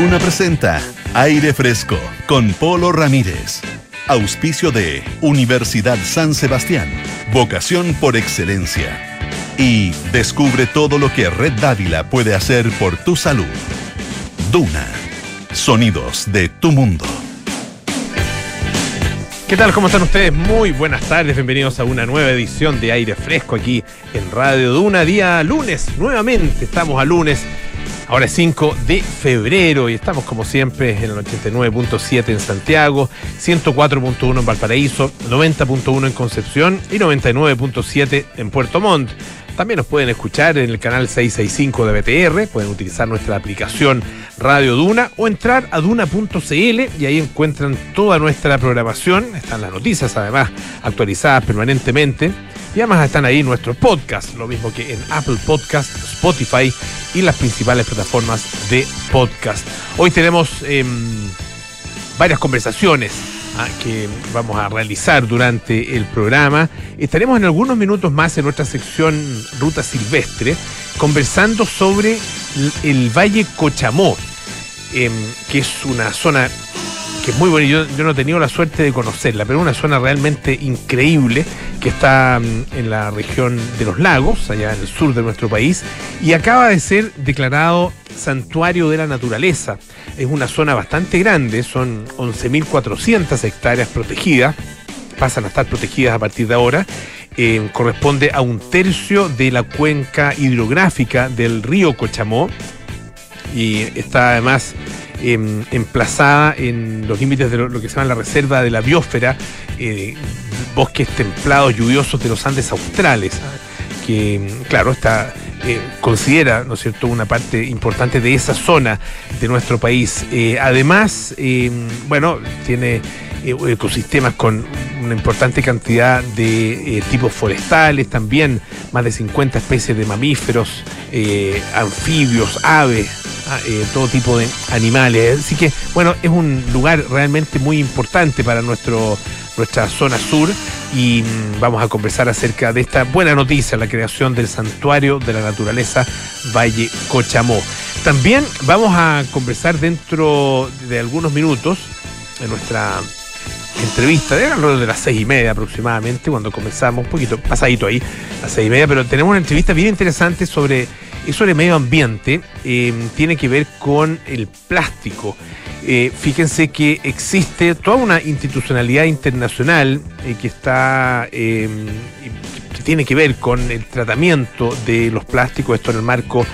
Duna presenta Aire Fresco con Polo Ramírez. Auspicio de Universidad San Sebastián. Vocación por excelencia. Y descubre todo lo que Red Dávila puede hacer por tu salud. Duna. Sonidos de tu mundo. ¿Qué tal? ¿Cómo están ustedes? Muy buenas tardes, bienvenidos a una nueva edición de Aire Fresco aquí en Radio Duna, día lunes, nuevamente estamos a lunes, ahora es 5 de febrero y estamos como siempre en el 89.7 en Santiago, 104.1 en Valparaíso, 90.1 en Concepción y 99.7 en Puerto Montt. También nos pueden escuchar en el canal 665 de BTR, pueden utilizar nuestra aplicación Radio Duna o entrar a duna.cl y ahí encuentran toda nuestra programación, están las noticias además actualizadas permanentemente y además están ahí nuestros podcasts, lo mismo que en Apple Podcast, Spotify y las principales plataformas de podcast. Hoy tenemos eh, varias conversaciones Ah, que vamos a realizar durante el programa. Estaremos en algunos minutos más en nuestra sección Ruta Silvestre conversando sobre el Valle Cochamó, em, que es una zona que es muy buena. Yo, yo no he tenido la suerte de conocerla, pero es una zona realmente increíble que está mm, en la región de los lagos, allá en el sur de nuestro país, y acaba de ser declarado santuario de la naturaleza. Es una zona bastante grande, son 11.400 hectáreas protegidas, pasan a estar protegidas a partir de ahora. Eh, corresponde a un tercio de la cuenca hidrográfica del río Cochamó y está además em, emplazada en los límites de lo, que se llama la reserva de la biosfera, eh, bosques templados lluviosos de los Andes australes, que claro, está eh, considera, ¿no es cierto?, una parte importante de esa zona de nuestro país. Eh, además, eh, bueno, tiene ecosistemas con una importante cantidad de tipos forestales, también más de 50 especies de mamíferos, anfibios, aves, ah, todo tipo de animales. Así que, bueno, es un lugar realmente muy importante para nuestro nuestra zona sur y mm, vamos a conversar acerca de esta buena noticia, la creación del santuario de la naturaleza Valle Cochamó. También vamos a conversar dentro de algunos minutos en nuestra entrevista, de alrededor de las seis y media aproximadamente, cuando comenzamos, un poquito pasadito ahí, las seis y media, pero tenemos una entrevista bien interesante sobre, sobre medio ambiente, eh, tiene que ver con el plástico. Eh, fíjense que existe toda una institucionalidad internacional eh, que está em, que tiene que ver con el tratamiento de los plásticos, esto en el marco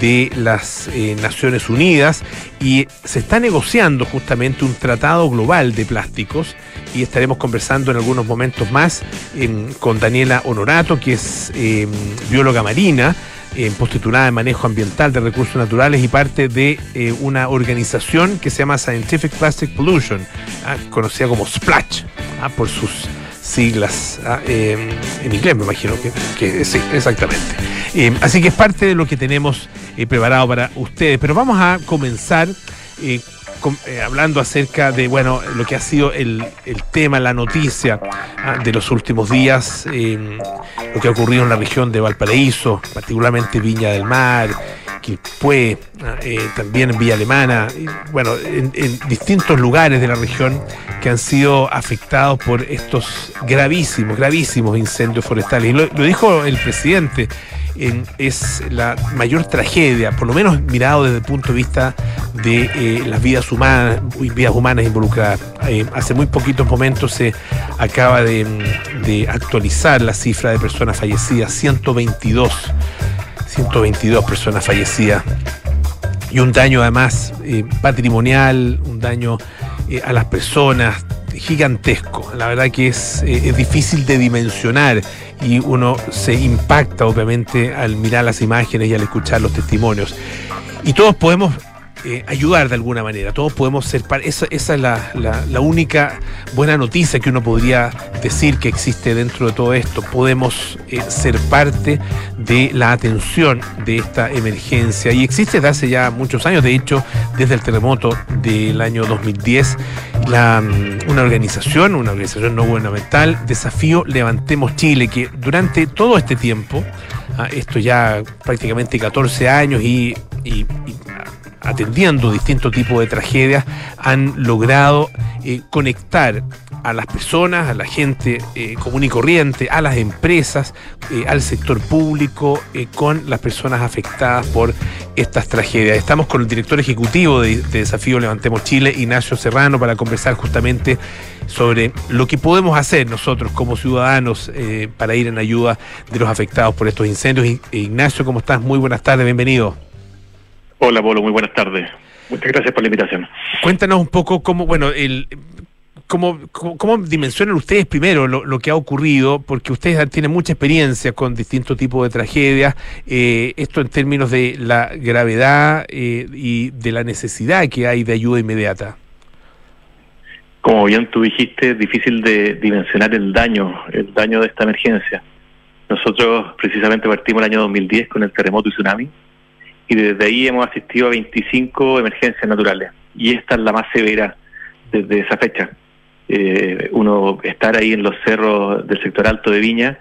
de las eh, Naciones Unidas, y se está negociando justamente un tratado global de plásticos, y estaremos conversando en algunos momentos más em, con Daniela Honorato, que es em, bióloga marina, eh, postitulada en manejo ambiental de recursos naturales y parte de eh, una organización que se llama Scientific Plastic Pollution, ah, conocida como SPLASH, ah, por sus siglas ah, em, en inglés, me imagino que, sí, exactamente. Así que es parte de lo que tenemos eh, preparado para ustedes. Pero vamos a comenzar eh, hablando acerca de bueno lo que ha sido el, tema, la noticia ah, de los últimos días, em, lo que ha ocurrido en la región de Valparaíso, particularmente Viña del Mar, Quilpué, ah, eh, también en Villa Alemana, bueno, en, distintos lugares de la región que han sido afectados por estos gravísimos, gravísimos incendios forestales. Y lo dijo el presidente es la mayor tragedia, por lo menos mirado desde el punto de vista de eh, las vidas humanas, vidas humanas involucradas. Eh, hace muy poquitos momentos se acaba de, actualizar la cifra de personas fallecidas, 122, 122 personas fallecidas y un daño además eh, patrimonial, un daño a las personas gigantesco. La verdad que es, es difícil de dimensionar y uno se impacta obviamente al mirar las imágenes y al escuchar los testimonios. Y todos podemos eh, ayudar de alguna manera. Todos podemos ser parte. Esa, es la, única buena noticia que uno podría decir que existe dentro de todo esto. Podemos eh, ser parte de la atención de esta emergencia. Y existe desde hace ya muchos años, de hecho, desde el terremoto del año 2010, la, mm, una organización, una organización no gubernamental, Desafío Levantemos Chile, que durante todo este tiempo, ah, esto ya prácticamente 14 años y atendiendo distintos tipos de tragedias, han logrado eh, conectar a las personas, a la gente eh, común y corriente, a las empresas, eh, al sector público, con las personas afectadas por estas tragedias. Estamos con el director ejecutivo de, de Desafío Levantemos Chile, Ignacio Serrano, para conversar justamente sobre lo que podemos hacer nosotros como ciudadanos para ir en ayuda de los afectados por estos incendios. Ignacio, ¿cómo estás? Muy buenas tardes, bienvenido. Hola, Polo, muy buenas tardes. Muchas gracias por la invitación. Cuéntanos un poco cómo, bueno, el, cómo, cómo, dimensionan ustedes primero lo, que ha ocurrido, porque ustedes tienen mucha experiencia con distintos tipos de tragedias, eh, esto en términos de la gravedad eh, y de la necesidad que hay de ayuda inmediata. Como bien tú dijiste, es difícil de dimensionar el daño, el daño de esta emergencia. Nosotros precisamente partimos el año 2010 con el terremoto y tsunami y desde ahí hemos asistido a 25 emergencias naturales y esta es la más severa desde esa fecha. Eh, uno estar ahí en los cerros del sector alto de Viña,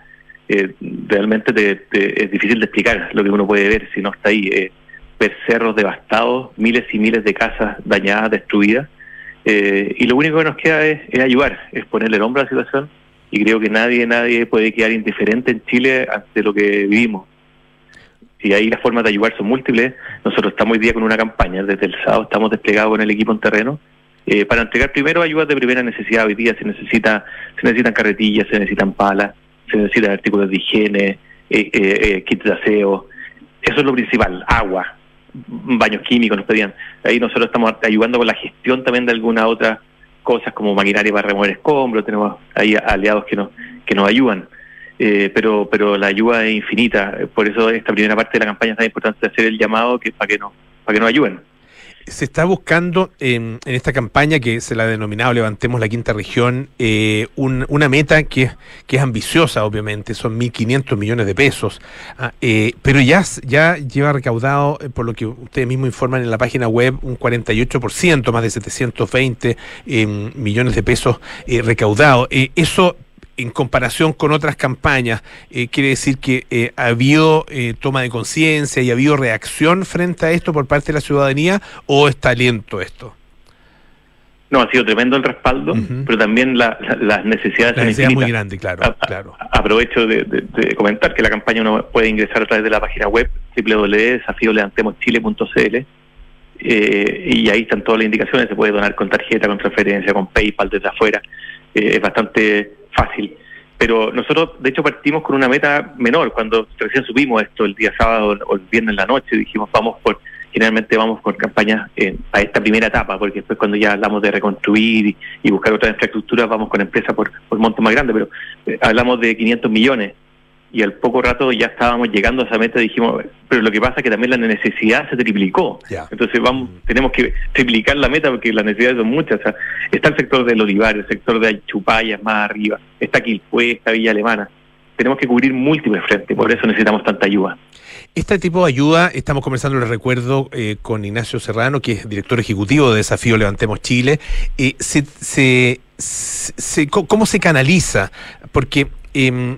eh, realmente es difícil de explicar lo que uno puede ver si no está ahí. Eh, ver cerros devastados, miles y miles de casas dañadas, destruidas. y lo único que nos queda es, es, ayudar, es ponerle el hombro a la situación. Y creo que nadie, nadie puede quedar indiferente en Chile ante lo que vivimos y ahí las formas de ayudar son múltiples. Nosotros estamos hoy día con una campaña, desde el sábado estamos desplegados con el equipo en terreno eh, para entregar primero ayudas de primera necesidad. Hoy día se necesita se necesitan carretillas, se necesitan palas, se necesitan artículos de higiene, eh, eh, kits de aseo. Eso es lo principal, agua, baños químicos nos pedían. Ahí nosotros estamos ayudando con la gestión también de algunas otras cosas como maquinaria para remover escombros, tenemos ahí aliados que nos, que nos ayudan. Eh, pero pero la ayuda es infinita. Por eso esta primera parte de la campaña es tan importante hacer el llamado que para que no para que nos ayuden. Se está buscando en, esta campaña que se la ha denominado Levantemos la Quinta Región eh, una meta que, que es ambiciosa, obviamente, son 1.500 millones de pesos, ah, eh, pero ya, ya lleva recaudado, por lo que ustedes mismos informan en la página web, un 48%, más de 720 millones de pesos recaudados. eso en comparación con otras campañas, eh, quiere decir que eh, ha habido eh, toma de conciencia y ha habido reacción frente a esto por parte de la ciudadanía o está lento esto? No, ha sido tremendo el respaldo, pero también la, las necesidades. La necesidad muy grande, claro. claro. aprovecho de, comentar que la campaña uno puede ingresar a través de la página web www.desafiolevantemoschile.cl eh, y ahí están todas las indicaciones. Se puede donar con tarjeta, con transferencia, con PayPal desde afuera. es bastante fácil. Pero nosotros, de hecho, partimos con una meta menor. Cuando recién subimos esto el día sábado o el viernes en la noche, dijimos, vamos por, generalmente vamos con campañas a esta primera etapa, porque después cuando ya hablamos de reconstruir y, buscar otra infraestructura, vamos con empresas por, por monto más grande, pero eh, hablamos de 500 millones y al poco rato ya estábamos llegando a esa meta y dijimos, pero lo que pasa es que también la necesidad se triplicó. Entonces vamos, mm. tenemos que triplicar la meta porque las necesidades son muchas. está el sector del olivar, el sector de Chupayas más arriba, está Quilpue, está Villa Alemana. Tenemos que cubrir múltiples frentes, por eso necesitamos tanta ayuda. Este tipo de ayuda, estamos conversando, les recuerdo, eh, con Ignacio Serrano, que es director ejecutivo de Desafío Levantemos Chile. Eh, se, se, ¿Cómo se canaliza? Porque eh,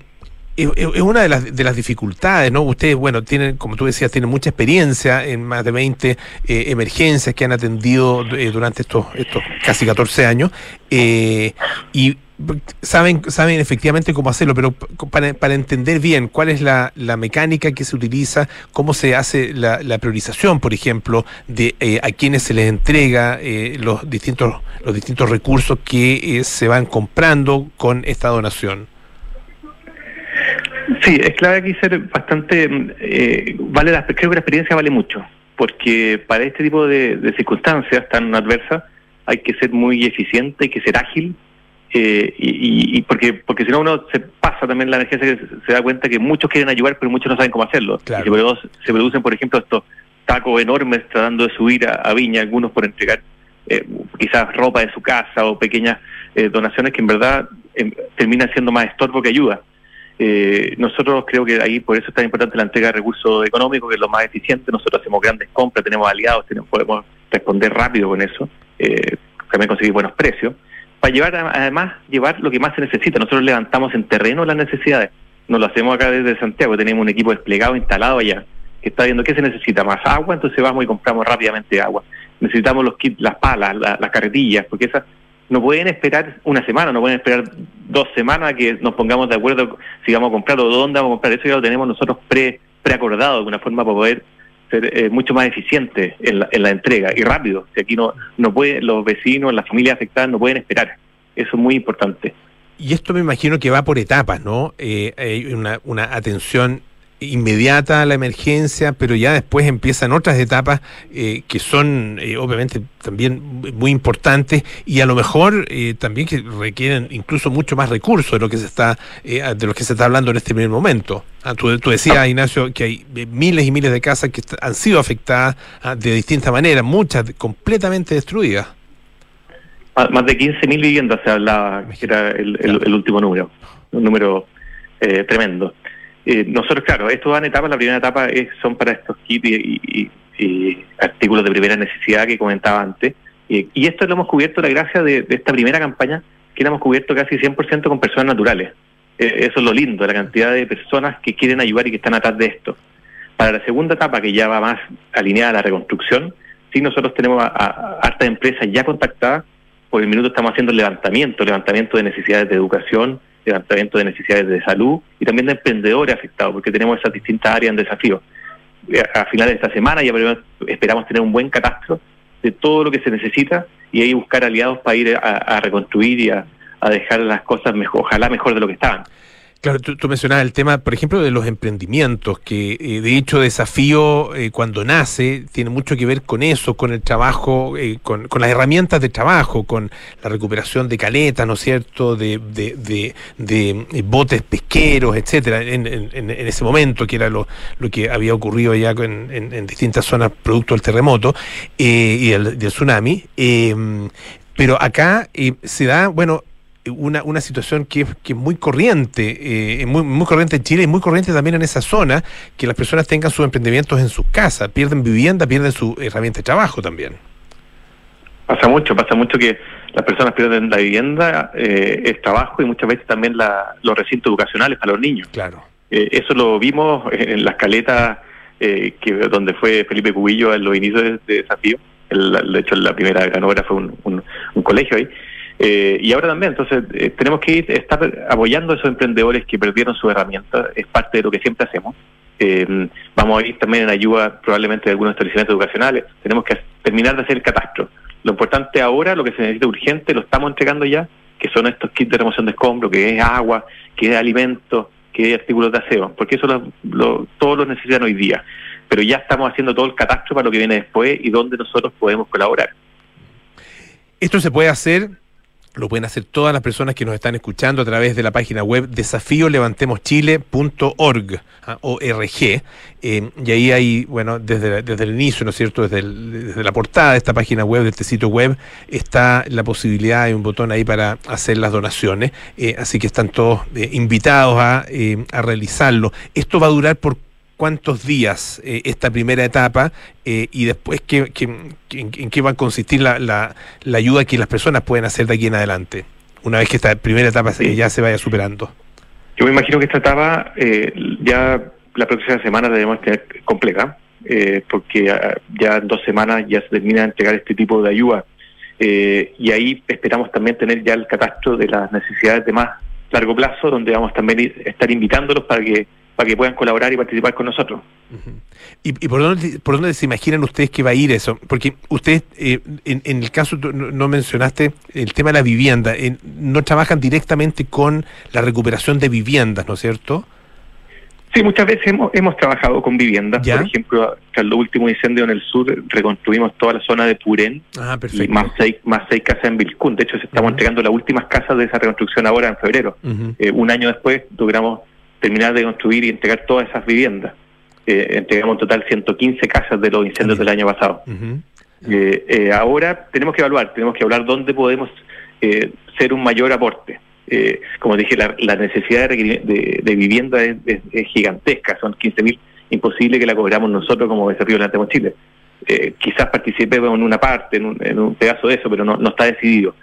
es una de las, de las dificultades, ¿no? Ustedes, bueno, tienen, como tú decías, tienen mucha experiencia en más de 20 eh, emergencias que han atendido eh, durante estos, estos casi 14 años eh, y saben, saben efectivamente cómo hacerlo, pero para, para entender bien cuál es la, la, mecánica que se utiliza, cómo se hace la, priorización, por ejemplo, de a quienes se les entrega los, distintos, los distintos recursos que se van comprando con esta donación. Sí, es clave aquí ser bastante, eh, vale la, creo que la experiencia vale mucho, porque para este tipo de, circunstancias tan adversas hay que ser muy eficiente, hay que ser ágil, eh, y, porque porque si no uno se pasa también la emergencia que se, da cuenta que muchos quieren ayudar, pero muchos no saben cómo hacerlo. se, producen, por ejemplo, estos tacos enormes tratando de subir a, Viña, algunos por entregar eh, quizás ropa de su casa o pequeñas donaciones que en verdad em, terminan siendo más estorbo que ayuda. Eh, nosotros creo que ahí por eso es tan importante la entrega de recursos económicos, que es lo más eficiente. Nosotros hacemos grandes compras, tenemos aliados, podemos responder rápido con eso, eh, también conseguir buenos precios. Para llevar, además, llevar lo que más se necesita. Nosotros levantamos en terreno las necesidades. No lo hacemos acá desde Santiago, tenemos un equipo desplegado, instalado allá, que está viendo qué se necesita más agua, entonces vamos y compramos rápidamente agua. Necesitamos los kits, las palas, las carretillas, porque esas no pueden esperar una semana, no pueden esperar dos semanas que nos pongamos de acuerdo si vamos a comprar o dónde vamos a comprar. Eso ya lo tenemos nosotros pre preacordado de alguna forma para poder ser eh, mucho más eficiente en la, en la entrega y rápido. Si aquí no, no puede, los vecinos, las familias afectadas no pueden esperar. Eso es muy importante. Y esto me imagino que va por etapas, ¿no? Eh, hay una, una atención inmediata la emergencia, pero ya después empiezan otras etapas eh, que son eh, obviamente también muy importantes y a lo mejor eh, también que requieren incluso mucho más recursos de lo que se está de lo que se está hablando en este primer momento. Ah, tú, tú, decías, ah. Ignacio, que hay miles y miles de casas que han sido afectadas ah, de distintas maneras, muchas completamente destruidas. Más de 15.000 viviendas se hablaba, que era el, el último número, un número tremendo. Eh, nosotros, claro, esto va en etapas. La primera etapa es, son para estos kits y, artículos de primera necesidad que comentaba antes. y esto lo hemos cubierto, la gracia de, esta primera campaña, que lo hemos cubierto casi 100% con personas naturales. Eh, eso es lo lindo, la cantidad de personas que quieren ayudar y que están atrás de esto. Para la segunda etapa, que ya va más alineada a la reconstrucción, sí nosotros tenemos a, a hartas empresas ya contactadas. Por el minuto estamos haciendo el levantamiento, levantamiento de necesidades de educación, levantamiento de necesidades de salud y también de emprendedores afectados, porque tenemos esas distintas áreas en desafío. Eh, a finales de esta semana ya esperamos tener un buen catastro de todo lo que se necesita y ahí buscar aliados para ir a, reconstruir y a, a, dejar las cosas mejor, ojalá mejor de lo que estaban. Claro, tú, mencionabas el tema, por ejemplo, de los emprendimientos, que eh, de hecho desafío eh, cuando nace tiene mucho que ver con eso, con el trabajo, eh, con, las herramientas de trabajo, con la recuperación de caletas, ¿no es cierto?, de, botes pesqueros, etcétera, en, ese momento, que era lo, lo que había ocurrido ya en, distintas zonas producto del terremoto y del, del tsunami. pero acá se da, bueno, una, una situación que, que es muy corriente, eh, muy, muy corriente en Chile y muy corriente también en esa zona, que las personas tengan sus emprendimientos en sus casas, pierden vivienda, pierden su herramienta de trabajo también. Pasa mucho, pasa mucho que las personas pierden la vivienda, eh, el trabajo y muchas veces también la, los recintos educacionales para los niños. Claro. Eh, eso lo vimos en las caletas eh, que donde fue Felipe Cubillo en los inicios de, desafío. El, de hecho, la primera ganadora fue un, un colegio ahí. Eh, y ahora también, entonces, eh, tenemos que ir, estar apoyando a esos emprendedores que perdieron su herramienta, es parte de lo que siempre hacemos. Eh, vamos a ir también en ayuda probablemente de algunos establecimientos educacionales. Tenemos que terminar de hacer el catastro. Lo importante ahora, lo que se necesita urgente, lo estamos entregando ya, que son estos kits de remoción de escombros, que es agua, que es alimento, que es artículos de aseo, porque eso lo, todos lo necesitan hoy día. Pero ya estamos haciendo todo el catastro para lo que viene después y donde nosotros podemos colaborar. Esto se puede hacer lo pueden hacer todas las personas que nos están escuchando a través de la página web desafíolevantemoschile.org, ¿ah? Eh, y ahí hay, bueno, desde, desde el inicio, ¿no es cierto? Desde, desde, la portada de esta página web, de este sitio web, está la posibilidad, hay un botón ahí para hacer las donaciones. Eh, así que están todos eh, invitados a, a realizarlo. Esto va a durar por cuántos días eh, esta primera etapa eh, y después qué, en, qué va a consistir la, la, ayuda que las personas pueden hacer de aquí en adelante, una vez que esta primera etapa ya se vaya superando. Yo me imagino que esta etapa eh, ya la próxima semana debemos tener completa, porque ya en dos semanas ya se termina de entregar este tipo de ayuda. y ahí esperamos también tener ya el catastro de las necesidades de más largo plazo, donde vamos también a estar invitándolos para que para que puedan colaborar y participar con nosotros. ¿Y, por, dónde, por dónde se imaginan ustedes que va a ir eso? Porque ustedes, eh, en, el caso, no, mencionaste el tema de la vivienda, no trabajan directamente con la recuperación de viviendas, ¿no es cierto? Sí, muchas veces hemos, hemos trabajado con viviendas. Por ejemplo, tras el último incendio en el sur, reconstruimos toda la zona de Purén ah, y más seis, más seis casas en Vilcún. De hecho, se estamos entregando las últimas casas de esa reconstrucción ahora en febrero. Eh, un año después logramos terminar de construir y entregar todas esas viviendas. Eh, entregamos en total 115 casas de los incendios del año pasado. Eh, eh, ahora tenemos que evaluar, tenemos que hablar dónde podemos eh, ser un mayor aporte. como dije, la, necesidad de, vivienda es, gigantesca, son 15.000, imposible que la cobramos nosotros como desafío Levantemos Chile. quizás participemos en una parte, en un, pedazo de eso, pero no, no está decidido.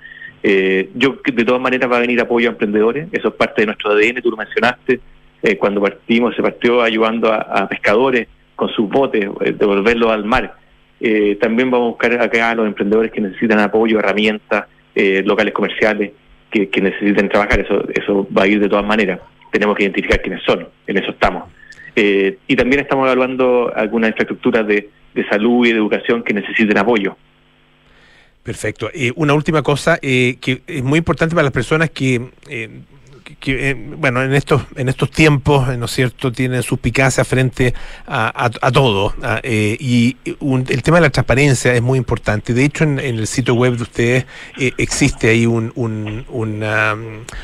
yo, de todas maneras, va a venir apoyo a emprendedores, eso es parte de nuestro ADN, tú lo mencionaste, eh, cuando partimos, se partió ayudando a, pescadores con sus botes, eh, devolverlos al mar. Eh, también vamos a buscar acá a los emprendedores que necesitan apoyo, herramientas, eh, locales comerciales que, necesiten trabajar. Eso, eso va a ir de todas maneras. Tenemos que identificar quiénes son, en eso estamos. y también estamos evaluando algunas infraestructuras de, salud y de educación que necesiten apoyo. Perfecto. una última cosa que es muy importante para las personas que que, eh, bueno, en estos, en estos tiempos, ¿no es cierto?, tienen suspicacia frente a, a, todo. Eh, y el tema de la transparencia es muy importante. De hecho, en, el sitio web de ustedes eh, existe ahí un, una,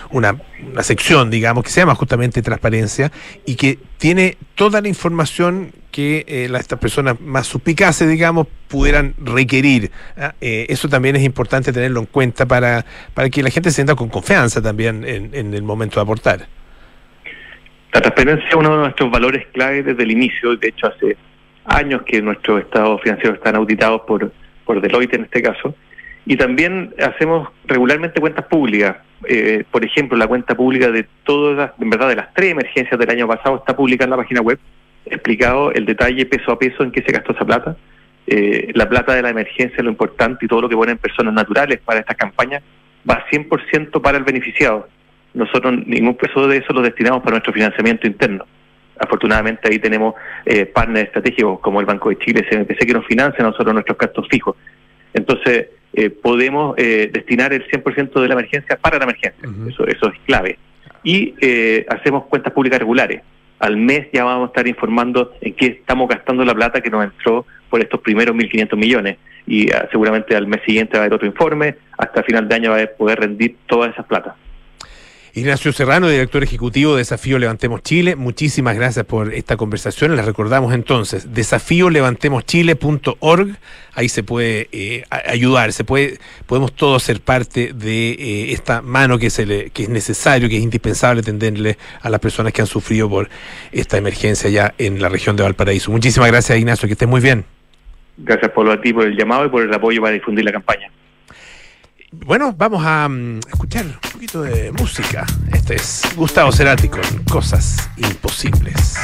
una, una sección, digamos, que se llama justamente transparencia y que tiene toda la información que eh, estas personas más suspicaces, digamos, pudieran requerir. ¿ah? Eh, eso también es importante tenerlo en cuenta para, para que la gente se sienta con confianza también en, el momento de aportar. La transparencia es uno de nuestros valores clave desde el inicio, de hecho hace años que nuestros estados financieros están auditados por, por Deloitte en este caso, y también hacemos regularmente cuentas públicas. Eh, por ejemplo, la cuenta pública de todas, en verdad, de las tres emergencias del año pasado está publicada en la página web explicado el detalle peso a peso en qué se gastó esa plata. Eh, la plata de la emergencia, lo importante y todo lo que ponen personas naturales para esta campaña va 100% para el beneficiado. Nosotros ningún peso de eso lo destinamos para nuestro financiamiento interno. Afortunadamente ahí tenemos eh, partners estratégicos como el Banco de Chile, CMPC, que nos financian a nosotros nuestros gastos fijos. Entonces, eh, podemos eh, destinar el 100% de la emergencia para la emergencia. eso, eso es clave. Y hacemos cuentas públicas regulares al mes ya vamos a estar informando en qué estamos gastando la plata que nos entró por estos primeros 1.500 millones. Y ah, seguramente al mes siguiente va a haber otro informe, hasta final de año va a poder rendir todas esas platas. Ignacio Serrano, director ejecutivo de Desafío Levantemos Chile, muchísimas gracias por esta conversación. Les recordamos entonces, desafíolevantemoschile.org, ahí se puede eh, ayudar, se puede, podemos todos ser parte de eh, esta mano que, se le, que es necesario, que es indispensable tenderle a las personas que han sufrido por esta emergencia ya en la región de Valparaíso. Muchísimas gracias, Ignacio, que estés muy bien. Gracias por a ti por el llamado y por el apoyo para difundir la campaña. Bueno, vamos a mm, escuchar un poquito de música. Este es Gustavo Cerati con Cosas Imposibles.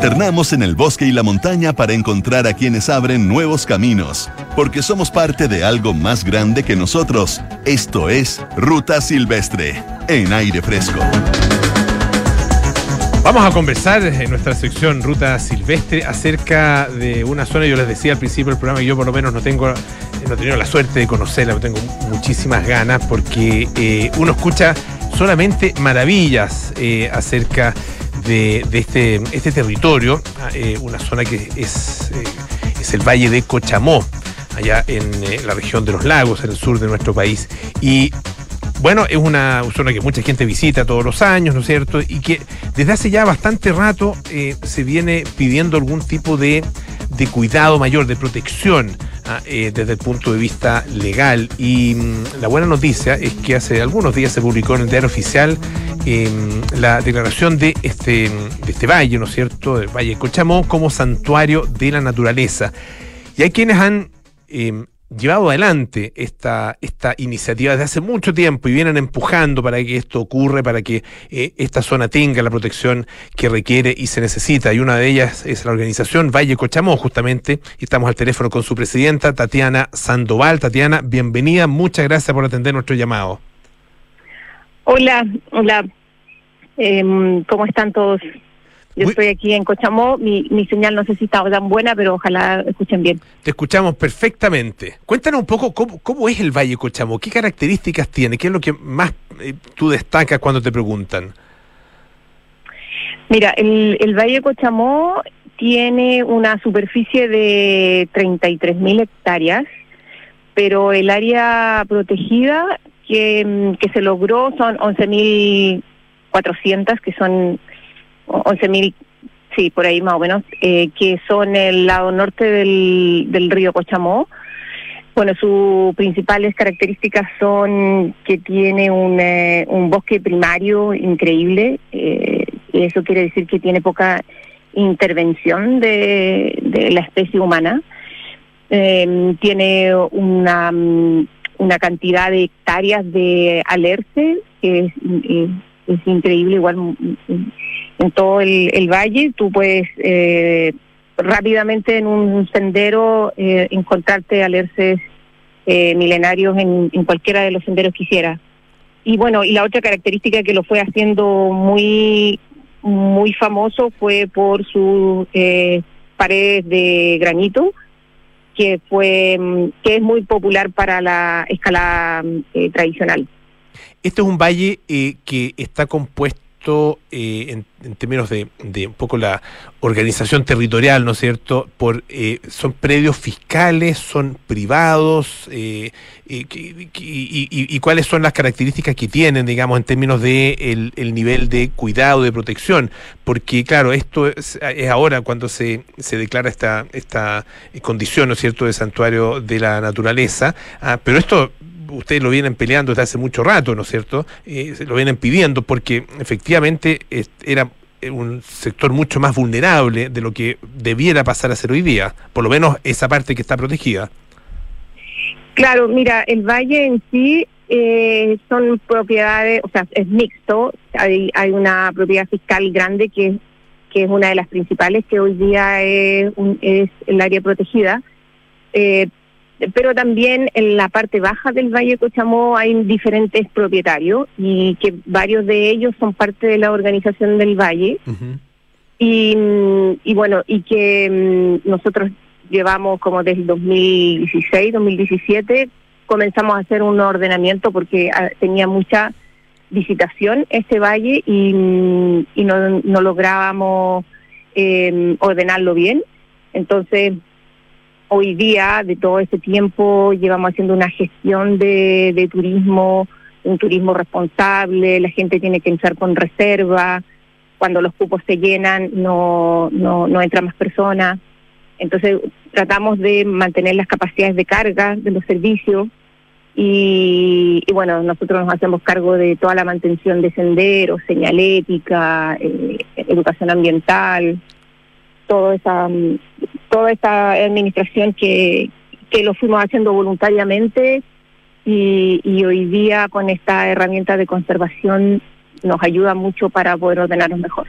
Nos internamos en el bosque y la montaña para encontrar a quienes abren nuevos caminos, porque somos parte de algo más grande que nosotros. Esto es Ruta Silvestre, en aire fresco. Vamos a conversar en nuestra sección Ruta Silvestre acerca de una zona, yo les decía al principio del programa, que yo por lo menos no tengo, no he tenido la suerte de conocerla, tengo muchísimas ganas porque eh, uno escucha solamente maravillas eh, acerca de, este, este territorio, eh, una zona que es, es el Valle de Cochamó, allá en la región de los lagos, en el sur de nuestro país. Y bueno, es una zona que mucha gente visita todos los años, ¿no es cierto? Y que desde hace ya bastante rato eh, se viene pidiendo algún tipo de, cuidado mayor, de protección eh, desde el punto de vista legal. Y mm, la buena noticia es que hace algunos días se publicó en el diario oficial em, la declaración de este, de este valle, ¿no es cierto? El Valle Cochamó como santuario de la naturaleza. Y hay quienes han em, llevado adelante esta, esta iniciativa desde hace mucho tiempo y vienen empujando para que esto ocurra, para que eh, esta zona tenga la protección que requiere y se necesita. Y una de ellas es la organización Valle Cochamó, justamente. Y estamos al teléfono con su presidenta, Tatiana Sandoval. Tatiana, bienvenida. Muchas gracias por atender nuestro llamado. Hola, hola. Em, ¿Cómo están todos? Yo estoy aquí en Cochamó, mi, mi señal no sé si está tan buena, pero ojalá escuchen bien. Te escuchamos perfectamente. Cuéntanos un poco cómo, es el Valle Cochamó, qué características tiene, qué es lo que más eh, tú destacas cuando te preguntan. Mira, el, el Valle Cochamó tiene una superficie de 33.000 hectáreas, pero el área protegida que, que se logró son 11.400, que son 11.000, sí, por ahí más o menos, eh, que son el lado norte del, del río Cochamó. Bueno, sus principales características son que tiene un, eh, un bosque primario increíble, eh, eso quiere decir que tiene poca intervención de, de la especie humana, eh, tiene una, una cantidad de hectáreas de alerce que es, es increíble, igual en todo el, valle. Tú puedes eh, rápidamente en un sendero eh, encontrarte alerces eh, milenarios en, cualquiera de los senderos que hicieras. Y bueno, y la otra característica que lo fue haciendo muy muy famoso fue por sus paredes de granito, que fue que es muy popular para la escalada tradicional. Este es un valle que está compuesto eh, en, términos de, un poco la organización territorial, ¿no es cierto? Por, eh, ¿Son predios fiscales? ¿Son privados? Eh, y, cuáles son las características que tienen, digamos, en términos de el, nivel de cuidado, de protección? Porque, claro, esto es, ahora cuando se, se declara esta, esta condición, ¿no es cierto?, de santuario de la naturaleza, ah, pero esto ustedes lo vienen peleando desde hace mucho rato, ¿no es cierto? Eh, lo vienen pidiendo porque efectivamente era un sector mucho más vulnerable de lo que debiera pasar a ser hoy día, por lo menos esa parte que está protegida. Claro, mira, el valle en sí eh, son propiedades, o sea, es mixto, hay, hay una propiedad fiscal grande que, que es una de las principales, que hoy día es, es el área protegida, eh, pero también en la parte baja del Valle Cochamó hay diferentes propietarios y que varios de ellos son parte de la organización del Valle. y, y, bueno, y que mm, nosotros llevamos como desde el 2016, 2017, comenzamos a hacer un ordenamiento porque ah, tenía mucha visitación este valle y, mm, y no, no lográbamos eh, ordenarlo bien. Entonces hoy día, de todo ese tiempo, llevamos haciendo una gestión de, turismo, un turismo responsable, la gente tiene que entrar con reserva, cuando los cupos se llenan no, no, no entran más personas. Entonces tratamos de mantener las capacidades de carga de los servicios y, bueno, nosotros nos hacemos cargo de toda la mantención de senderos, señalética, eh, educación ambiental, toda esa toda esta administración que, que lo fuimos haciendo voluntariamente y, y hoy día con esta herramienta de conservación nos ayuda mucho para poder ordenarnos mejor.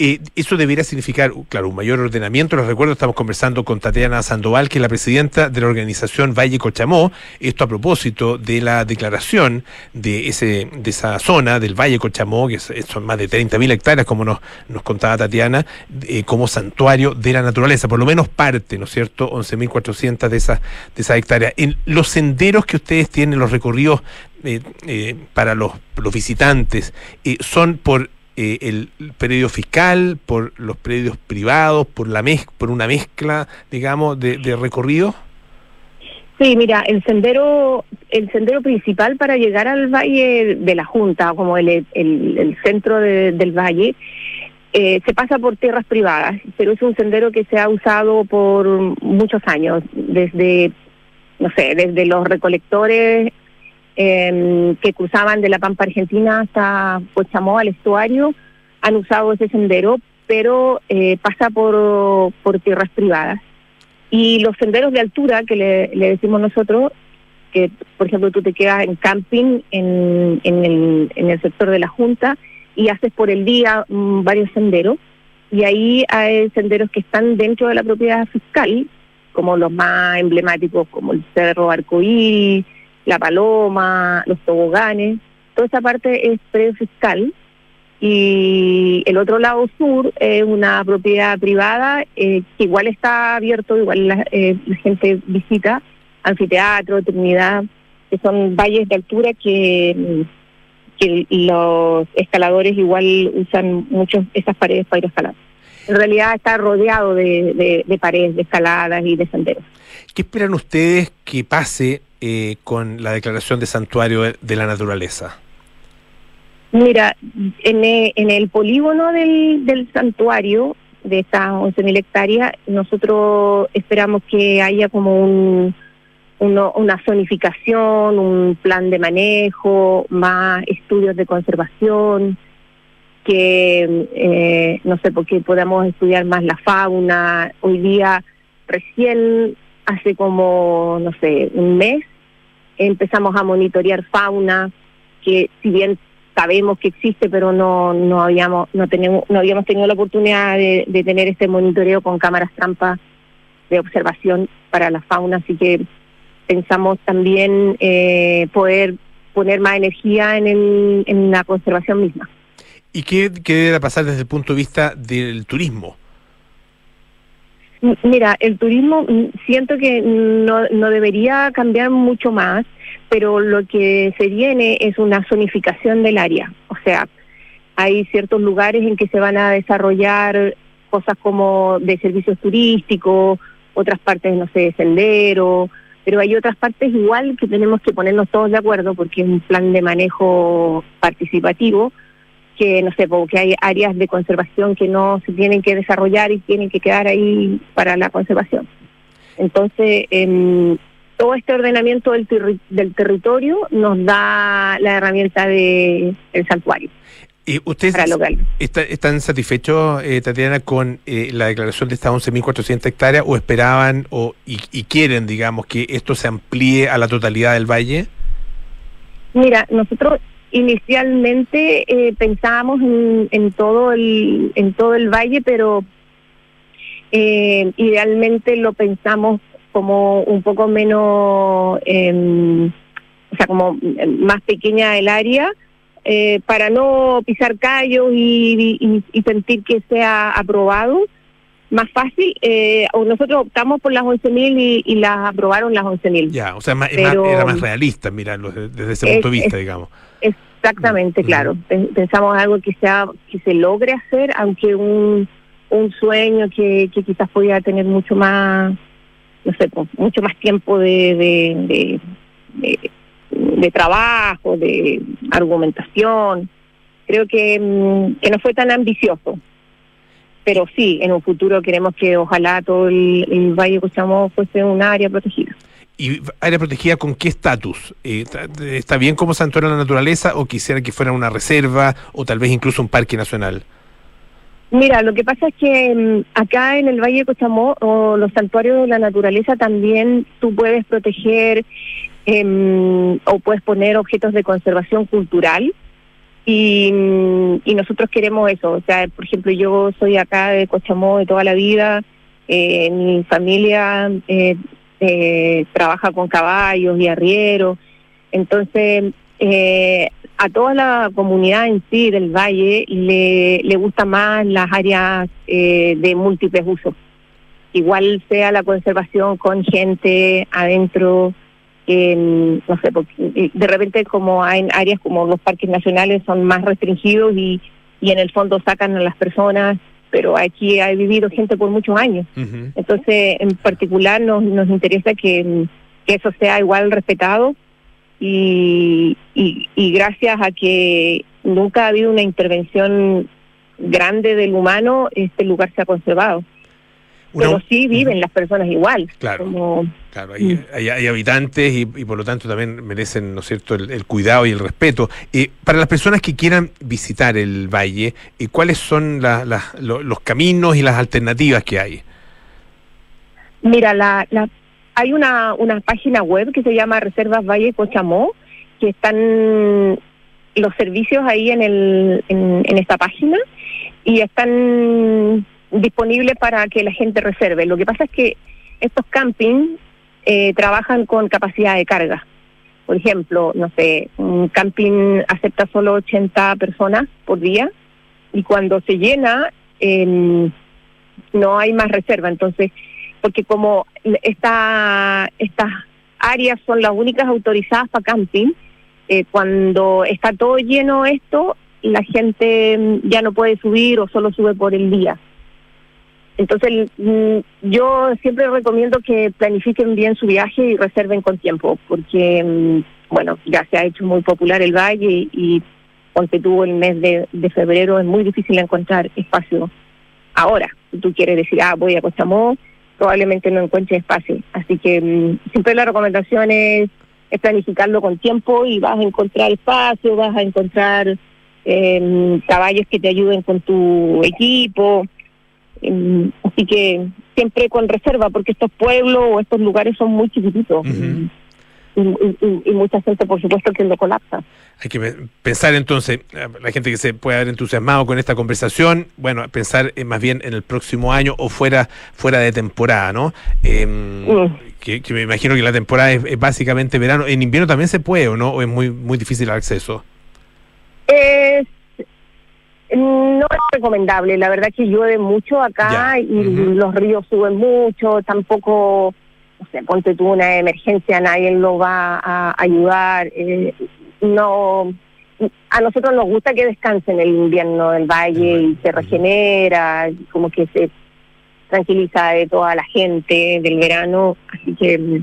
Eh, eso debería significar, claro, un mayor ordenamiento. Les recuerdo, estamos conversando con Tatiana Sandoval, que es la presidenta de la organización Valle Cochamó. Esto a propósito de la declaración de ese de esa zona del Valle Cochamó, que son más de 30.000 hectáreas, como nos, nos contaba Tatiana, eh, como santuario de la naturaleza. Por lo menos parte, ¿no es cierto? 11.400 de esas, de esas hectáreas. En los senderos que ustedes tienen, los recorridos eh, para los, los visitantes, son por eh, el predio fiscal, por los predios privados, por la mez por una mezcla, digamos, de, de recorridos? Sí, mira, el sendero, el sendero principal para llegar al valle de la Junta, como el, el, centro del valle, eh, se pasa por tierras privadas, pero es un sendero que se ha usado por muchos años, desde, no sé, desde los recolectores eh, que cruzaban de la Pampa Argentina hasta Pochamó al estuario han usado ese sendero, pero eh, pasa por, por tierras privadas. Y los senderos de altura que le, decimos nosotros, que por ejemplo tú te quedas en camping en, en, el, en el sector de la Junta y haces por el día mm, varios senderos, y ahí hay senderos que están dentro de la propiedad fiscal, como los más emblemáticos, como el Cerro Arcoíris, la paloma, los toboganes, toda esa parte es predio fiscal y el otro lado sur es una propiedad privada eh, que igual está abierto, igual eh, la, gente visita, anfiteatro, Trinidad, que son valles de altura que, que los escaladores igual usan mucho esas paredes para ir a escalar. En realidad está rodeado de, de paredes de escaladas y de senderos. ¿Qué esperan ustedes que pase eh, con la declaración de santuario de la naturaleza? Mira, en, e, el polígono del, santuario de estas 11.000 hectáreas, nosotros esperamos que haya como un, una zonificación, un plan de manejo, más estudios de conservación, que, eh, no sé, porque podamos estudiar más la fauna. Hoy día, recién, hace como, no sé, un mes, empezamos a monitorear fauna, que si bien sabemos que existe, pero no, no habíamos, no tenemos, no habíamos tenido la oportunidad de, tener este monitoreo con cámaras trampas de observación para la fauna, así que pensamos también eh, poder poner más energía en, el, en la conservación misma. ¿Y qué, qué debe pasar desde el punto de vista del turismo? Mira, el turismo siento que no, no debería cambiar mucho más, pero lo que se viene es una zonificación del área. O sea, hay ciertos lugares en que se van a desarrollar cosas como de servicios turísticos, otras partes, no sé, de sendero, pero hay otras partes igual que tenemos que ponernos todos de acuerdo porque es un plan de manejo participativo que no sé, porque hay áreas de conservación que no se tienen que desarrollar y tienen que quedar ahí para la conservación. Entonces, em, todo este ordenamiento del, del territorio nos da la herramienta del de, santuario. ¿Y ustedes están satisfechos, eh, Tatiana, con eh, la declaración de estas 11.400 hectáreas o esperaban o, y, y, quieren, digamos, que esto se amplíe a la totalidad del valle? Mira, nosotros Inicialmente eh, pensábamos en, todo el en todo el valle, pero eh, idealmente lo pensamos como un poco menos, em, o sea, como más pequeña el área, eh, para no pisar callos y, sentir que sea aprobado más fácil. Eh, nosotros optamos por las 11.000 y, y las aprobaron las 11.000. Ya, o sea, era más realista mirarlo desde, ese punto de vista, digamos. Exactamente, claro. Pensamos algo que sea que se logre hacer, aunque un, un sueño que, que quizás podía tener mucho más, no sé, mucho más tiempo de, de, de, trabajo, de argumentación. Creo que, mm, que no fue tan ambicioso. Pero sí, en un futuro queremos que ojalá todo el, el Valle Cochamó fuese un área protegida. ¿Y área protegida con qué estatus? Eh, ¿Está bien como santuario de la naturaleza o quisiera que fuera una reserva o tal vez incluso un parque nacional? Mira, lo que pasa es que mm, acá en el Valle de Cochamó o los santuarios de la naturaleza también tú puedes proteger em, o puedes poner objetos de conservación cultural Y, y nosotros queremos eso. O sea, por ejemplo, yo soy acá de Cochamó de toda la vida. Eh, mi familia eh, eh, trabaja con caballos y arrieros. Entonces, eh, a toda la comunidad en sí del valle le, le gustan más las áreas eh, de múltiples usos. Igual sea la conservación con gente adentro, eh, no sé, porque de repente como hay áreas como los parques nacionales son más restringidos y, y en el fondo sacan a las personas, pero aquí ha vivido gente por muchos años. Entonces, en particular nos, nos interesa que, que eso sea igual respetado y, y, y gracias a que nunca ha habido una intervención grande del humano, este lugar se ha conservado. Una- Pero sí viven las personas igual. Claro. Como, Claro, hay, hay- hay habitantes y, y por lo tanto también merecen, ¿no es cierto?, el, el cuidado y el respeto. Eh, para las personas que quieran visitar el valle, eh, ¿cuáles son la- la- lo- los caminos y las alternativas que hay? Mira, la, la, hay una, una página web que se llama Reservas Valle Cochamó, que están los servicios ahí en, el, en, en esta página y están disponibles para que la gente reserve. Lo que pasa es que estos campings eh, trabajan con capacidad de carga. Por ejemplo, no sé, un camping acepta solo 80 personas por día y cuando se llena eh, no hay más reserva. Entonces, porque como esta, estas áreas son las únicas autorizadas para camping, eh, cuando está todo lleno esto, la gente mm, ya no puede subir o solo sube por el día. Entonces, mm, yo siempre recomiendo que planifiquen bien su viaje y reserven con tiempo, porque, mm, bueno, ya se ha hecho muy popular el valle y, ponte tuvo el mes de, febrero, es muy difícil encontrar espacio ahora. Si tú quieres decir, ah, voy a Cochamó, probablemente no encuentres espacio. Así que mm, siempre la recomendación es, es planificarlo con tiempo y vas a encontrar espacio, vas a encontrar eh, caballos que te ayuden con tu equipo. Em, así que siempre con reserva, porque estos pueblos o estos lugares son muy chiquititos. Ujú. y, y- y- y mucha gente, por supuesto, que lo colapsa. Hay que pe- pensar entonces, eh, la gente que se puede haber entusiasmado con esta conversación, bueno, pensar eh, más bien en el próximo año o fuera fuera de temporada, ¿no? Eh, Mm. que, que me imagino que la temporada es, es básicamente verano. En invierno también se puede, ¿o no? ¿O es muy, muy difícil el acceso? Es, no es recomendable, la verdad que llueve mucho acá Ya, y los ríos suben mucho, tampoco, no sé, ponte tú una emergencia, nadie lo va a ayudar, eh, no, a nosotros nos gusta que descanse en el invierno del valle y se regenera, como que se tranquiliza de toda la gente del verano, así que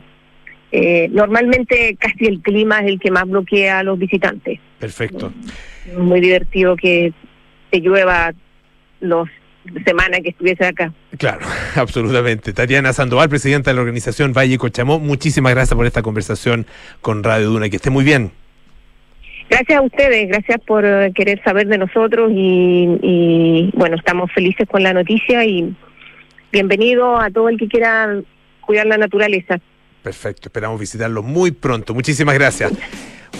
eh, normalmente casi el clima es el que más bloquea a los visitantes. Perfecto. muy divertido que te llueva los semanas que estuviese acá. Claro, absolutamente. Tatiana Sandoval, presidenta de la organización Valle Cochamó, muchísimas gracias por esta conversación con Radio Duna. Que esté muy bien. Gracias a ustedes, gracias por eh, querer saber de nosotros y, y, bueno, estamos felices con la noticia y bienvenido a todo el que quiera cuidar la naturaleza. Perfecto, esperamos visitarlo muy pronto. Muchísimas gracias.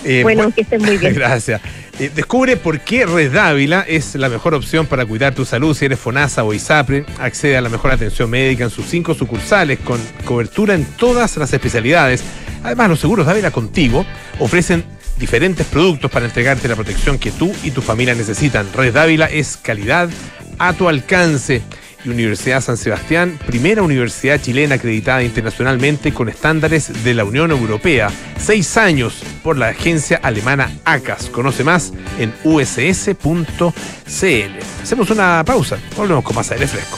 Eh, bueno, bu- que estén muy bien. Gracias. Eh, descubre por qué Red Dávila es la mejor opción para cuidar tu salud si eres FONASA o ISAPRE. Accede a la mejor atención médica en sus cinco sucursales con cobertura en todas las especialidades. Además, los seguros Dávila Contigo ofrecen diferentes productos para entregarte la protección que tú y tu familia necesitan. Red Dávila es calidad a tu alcance. Y Universidad San Sebastián, primera universidad chilena acreditada internacionalmente con estándares de la Unión Europea. Seis años por la agencia alemana ACAS. Conoce más en uss.cl. Hacemos una pausa. Volvemos con más aire fresco.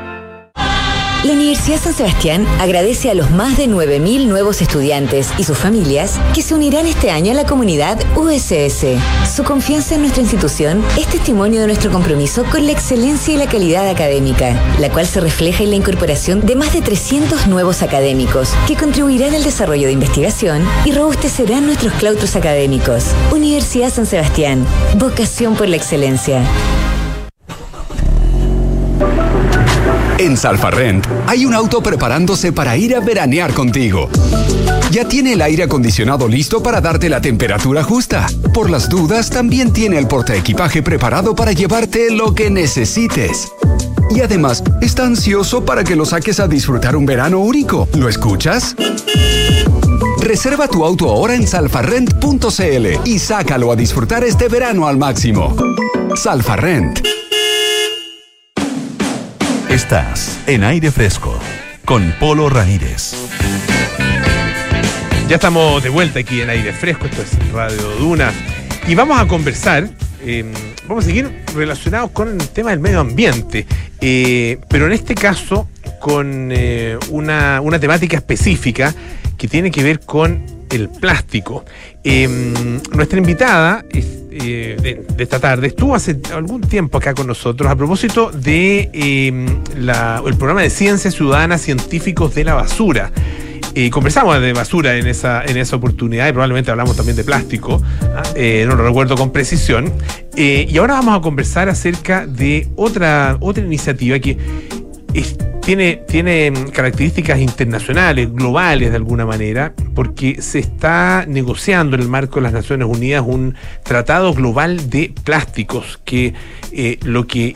La Universidad San Sebastián agradece a los más de 9.000 nuevos estudiantes y sus familias que se unirán este año a la comunidad USS. Su confianza en nuestra institución es testimonio de nuestro compromiso con la excelencia y la calidad académica, la cual se refleja en la incorporación de más de 300 nuevos académicos que contribuirán al desarrollo de investigación y robustecerán nuestros claustros académicos. Universidad San Sebastián, vocación por la excelencia. En Salfarrent hay un auto preparándose para ir a veranear contigo. Ya tiene el aire acondicionado listo para darte la temperatura justa. Por las dudas, también tiene el portaequipaje preparado para llevarte lo que necesites. Y además, está ansioso para que lo saques a disfrutar un verano único. ¿Lo escuchas? Reserva tu auto ahora en salfarrent.cl y sácalo a disfrutar este verano al máximo. Salfarrent. Estás en aire fresco con Polo Ramírez. Ya estamos de vuelta aquí en aire fresco, esto es Radio Duna. Y vamos a conversar, eh, vamos a seguir relacionados con el tema del medio ambiente, eh, pero en este caso con eh, una, una temática específica que tiene que ver con el plástico. nuestra invitada de, de, esta tarde estuvo hace algún tiempo acá con nosotros a propósito de la, el programa de Ciencia Ciudadana Científicos de la Basura. Y conversamos de basura en esa, en esa oportunidad y probablemente hablamos también de plástico, eh, no lo recuerdo con precisión. Eh, y ahora vamos a conversar acerca de otra, otra iniciativa que es, tiene, tiene características internacionales, globales de alguna manera, porque se está negociando en el marco de las Naciones Unidas un tratado global de plásticos que eh, lo que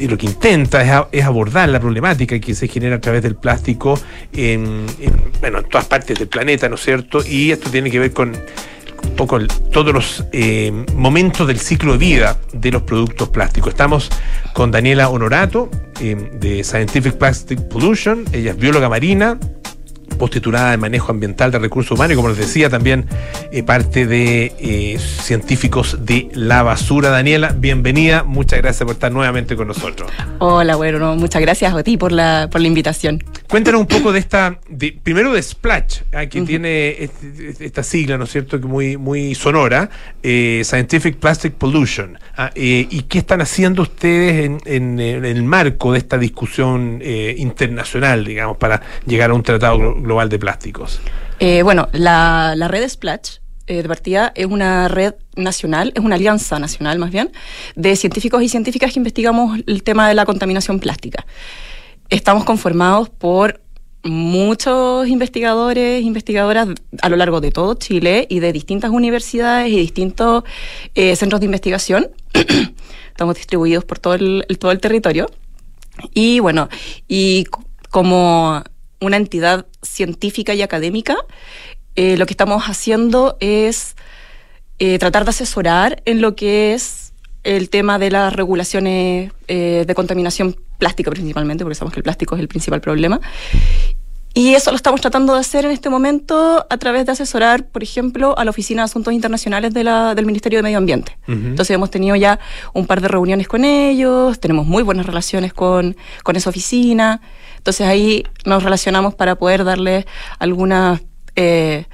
lo que intenta es, abordar la problemática que se genera a través del plástico en, bueno, en todas partes del planeta, ¿no es cierto? Y esto tiene que ver con poco todos los eh, momentos del ciclo de vida de los productos plásticos. Estamos con Daniela Honorato eh, de Scientific Plastic Pollution, ella es bióloga marina, post-titulada en manejo ambiental de recursos humanos y como les decía también eh, parte de eh, científicos de la basura. Daniela, bienvenida, muchas gracias por estar nuevamente con nosotros. Hola, bueno, muchas gracias a ti por la, por la invitación. Cuéntanos un poco de esta, de, primero de Splash, ah, que tiene esta sigla, ¿no es cierto?, que muy, muy sonora, eh, Scientific Plastic Pollution. Ah, ¿Y qué están haciendo ustedes en, en, en, el marco de esta discusión internacional, digamos, para llegar a un tratado global? de plásticos? Eh, bueno, la, red Splash eh, de partida es una red nacional, es una alianza nacional más bien, de científicos y científicas que investigamos el tema de la contaminación plástica. Estamos conformados por muchos investigadores, investigadoras a lo largo de todo Chile y de distintas universidades y distintos eh, centros de investigación. Estamos distribuidos por todo el, todo el territorio. Y bueno, y como una entidad científica y académica, eh, lo que estamos haciendo es eh, tratar de asesorar en lo que es el tema de las regulaciones eh, de contaminación plástica principalmente, porque sabemos que el plástico es el principal problema. Y eso lo estamos tratando de hacer en este momento a través de asesorar, por ejemplo, a la Oficina de Asuntos Internacionales de la, del Ministerio de Medio Ambiente. Entonces hemos tenido ya un par de reuniones con ellos, tenemos muy buenas relaciones con, con esa oficina. Entonces ahí nos relacionamos para poder darles algunas eh,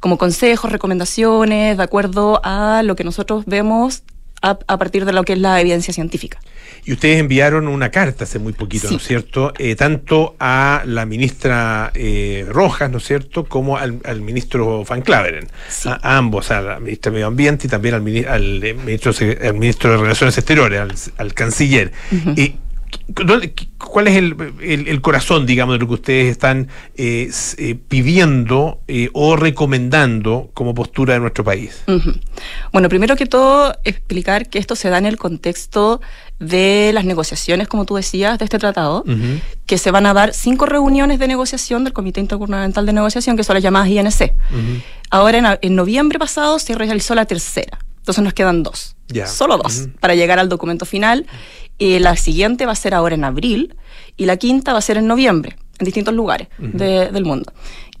como consejos, recomendaciones, de acuerdo a lo que nosotros vemos a, partir de lo que es la evidencia científica. Y ustedes enviaron una carta hace muy poquito, ¿no es cierto? Eh, tanto a la ministra eh, Rojas, ¿no es cierto?, como al, ministro Van Claveren. A, ambos, a la ministra de Medio Ambiente y también al, ministro, al ministro de Relaciones Exteriores, al, canciller. ¿Cuál es el, corazón, digamos, de lo que ustedes están eh, eh, pidiendo eh, o recomendando como postura de nuestro país? Bueno, primero que todo, explicar que esto se da en el contexto de las negociaciones, como tú decías, de este tratado, que se van a dar cinco reuniones de negociación del Comité Intergubernamental de Negociación, que son las llamadas INC. Ahora, en, noviembre pasado, se realizó la tercera. Entonces nos quedan dos. Solo dos, para llegar al documento final la siguiente va a ser ahora en abril y la quinta va a ser en noviembre, en distintos lugares del mundo.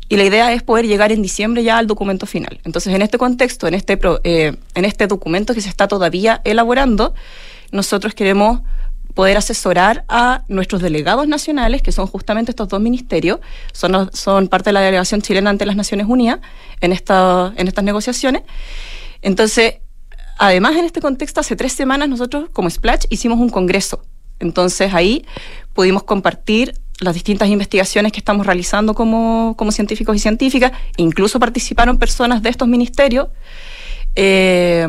Y la idea es poder llegar en diciembre ya al documento final. Entonces, en este contexto, en este, eh, en este documento que se está todavía elaborando, nosotros queremos poder asesorar a nuestros delegados nacionales, que son justamente estos dos ministerios, son, son parte de la delegación chilena ante las Naciones Unidas en, esta, en estas negociaciones. Entonces, además en este contexto, hace tres semanas nosotros como Splash hicimos un congreso. Entonces ahí pudimos compartir las distintas investigaciones que estamos realizando como, como científicos y científicas, incluso participaron personas de estos ministerios, eh,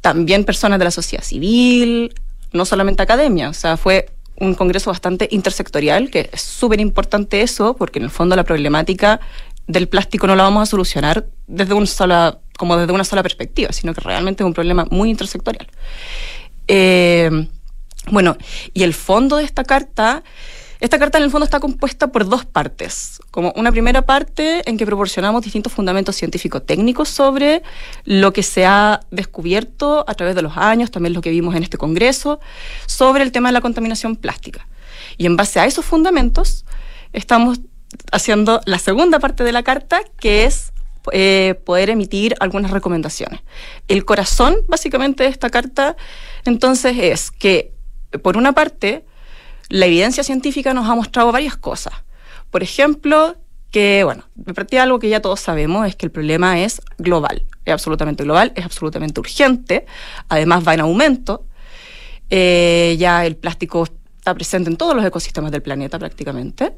también personas de la sociedad civil, no solamente academia, o sea, fue un congreso bastante intersectorial, que es súper importante eso, porque en el fondo la problemática del plástico no la vamos a solucionar desde una sola, como desde una sola perspectiva, sino que realmente es un problema muy intersectorial. Eh, bueno, y el fondo de esta carta esta carta en el fondo está compuesta por dos partes, como una primera parte en que proporcionamos distintos fundamentos científico-técnicos sobre lo que se ha descubierto a través de los años, también lo que vimos en este Congreso, sobre el tema de la contaminación plástica. Y en base a esos fundamentos estamos haciendo la segunda parte de la carta, que es eh, poder emitir algunas recomendaciones. El corazón, básicamente, de esta carta, entonces, es que, por una parte, la evidencia científica nos ha mostrado varias cosas. Por ejemplo, que, bueno, de partida algo que ya todos sabemos es que el problema es global, es absolutamente global, es absolutamente urgente, además va en aumento. Eh, ya el plástico está presente en todos los ecosistemas del planeta prácticamente.